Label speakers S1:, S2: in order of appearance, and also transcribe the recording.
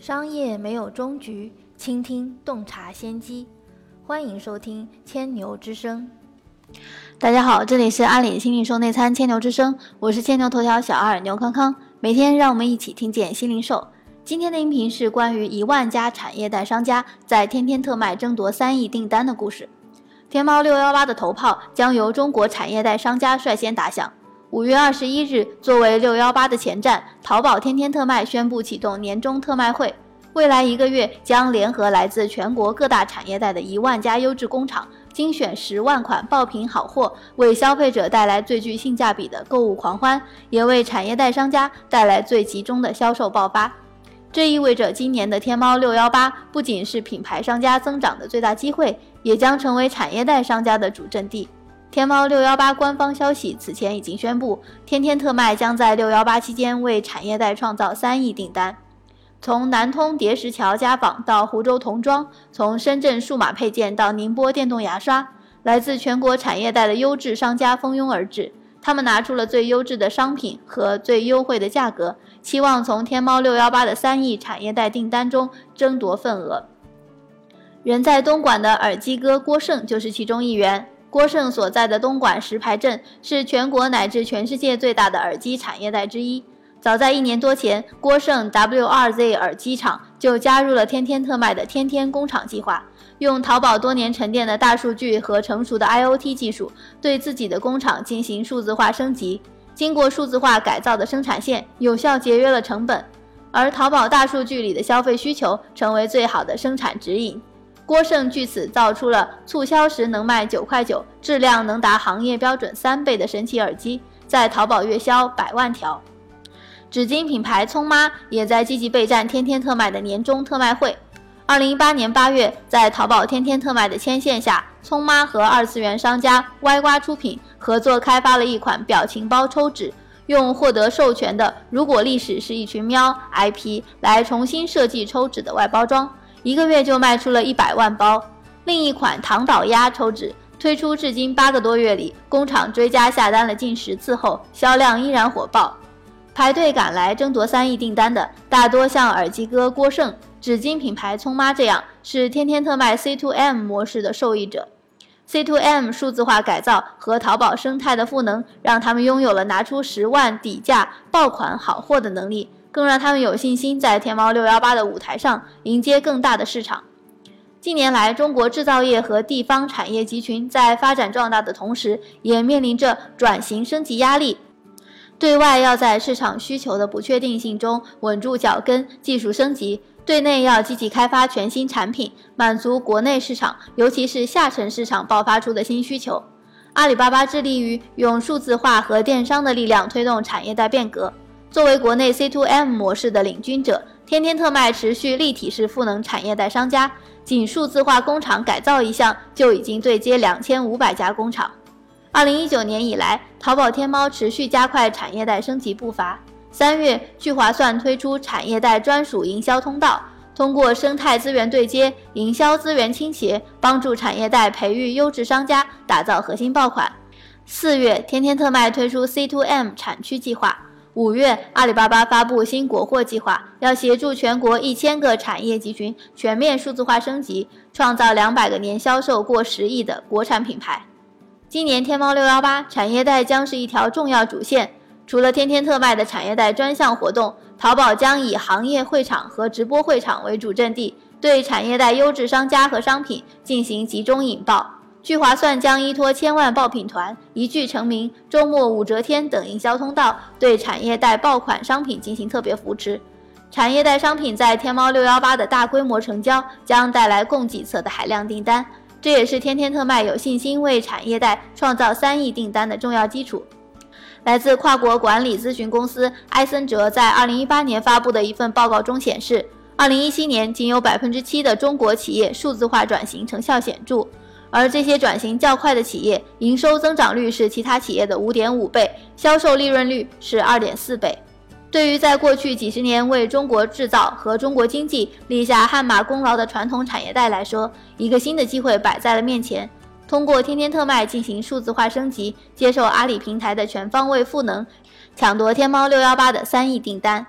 S1: 商业没有终局，倾听洞察先机。欢迎收听千牛之声。
S2: 大家好，这里是阿里新零售内参千牛之声，我是千牛头条小二牛康康。每天让我们一起听见新零售。今天的音频是关于一万家产业带商家在天天特卖争夺三亿订单的故事。天猫六幺八的头炮将由中国产业带商家率先打响。五月二十一日，作为六幺八的前站，淘宝天天特卖宣布启动年终特卖会。未来一个月将联合来自全国各大产业带的一万家优质工厂，精选十万款爆品好货，为消费者带来最具性价比的购物狂欢，也为产业带商家带来最集中的销售爆发。这意味着今年的天猫六幺八不仅是品牌商家增长的最大机会，也将成为产业带商家的主阵地。天猫六幺八官方消息，此前已经宣布，天天特卖将在六幺八期间为产业带创造三亿订单。从南通叠石桥家纺到湖州童装，从深圳数码配件到宁波电动牙刷，来自全国产业带的优质商家蜂拥而至。他们拿出了最优质的商品和最优惠的价格，期望从天猫六幺八的三亿产业带订单中争夺份额。人在东莞的耳机哥郭胜就是其中一员。郭胜所在的东莞石牌镇是全国乃至全世界最大的耳机产业带之一。早在一年多前，郭胜 WRZ 耳机厂就加入了天天特卖的天天工厂计划，用淘宝多年沉淀的大数据和成熟的 IoT 技术，对自己的工厂进行数字化升级。经过数字化改造的生产线，有效节约了成本。而淘宝大数据里的消费需求，成为最好的生产指引。郭胜据此造出了促销时能卖九块九、质量能达行业标准三倍的神奇耳机，在淘宝月销百万条。纸巾品牌聪妈也在积极备战天天特卖的年终特卖会。二零一八年八月，在淘宝天天特卖的牵线下，聪妈和二次元商家歪瓜出品合作开发了一款表情包抽纸，用获得授权的“如果历史是一群喵 ”IP 来重新设计抽纸的外包装。一个月就卖出了一百万包。另一款糖岛鸭抽纸推出至今八个多月里，工厂追加下单了近十次后，销量依然火爆。排队赶来争夺三亿订单的，大多像耳机哥郭胜、纸巾品牌聪妈这样，是天天特卖 C2M 模式的受益者。C2M 数字化改造和淘宝生态的赋能，让他们拥有了拿出十万底价爆款好货的能力。更让他们有信心在天猫六幺八的舞台上迎接更大的市场。近年来，中国制造业和地方产业集群在发展壮大的同时，也面临着转型升级压力。对外要在市场需求的不确定性中稳住脚跟，技术升级；对内要积极开发全新产品，满足国内市场，尤其是下沉市场爆发出的新需求。阿里巴巴致力于用数字化和电商的力量推动产业带变革。作为国内 C2M 模式的领军者，天天特卖持续立体式赋能产业带商家，仅数字化工厂改造一项就已经对接两千五百家工厂。二零一九年以来，淘宝天猫持续加快产业带升级步伐。三月，聚划算推出产业带专属营销通道，通过生态资源对接、营销资源倾斜，帮助产业带培育优质商家，打造核心爆款。四月，天天特卖推出 C2M 产区计划。五月，阿里巴巴发布新国货计划，要协助全国一千个产业集群全面数字化升级，创造两百个年销售过十亿的国产品牌。今年天猫六幺八产业带将是一条重要主线，除了天天特卖的产业带专项活动，淘宝将以行业会场和直播会场为主阵地，对产业带优质商家和商品进行集中引爆。聚划算将依托千万爆品团、一聚成名、周末武则天等营销通道，对产业带爆款商品进行特别扶持。产业带商品在天猫六幺八的大规模成交，将带来供给侧的海量订单，这也是天天特卖有信心为产业带创造三亿订单的重要基础。来自跨国管理咨询公司埃森哲在二零一八年发布的一份报告中显示，二零一七年仅有百分之七的中国企业数字化转型成效显著。而这些转型较快的企业，营收增长率是其他企业的五点五倍，销售利润率是二点四倍。对于在过去几十年为中国制造和中国经济立下汗马功劳的传统产业带来说，一个新的机会摆在了面前。通过天天特卖进行数字化升级，接受阿里平台的全方位赋能，抢夺天猫六幺八的三亿订单。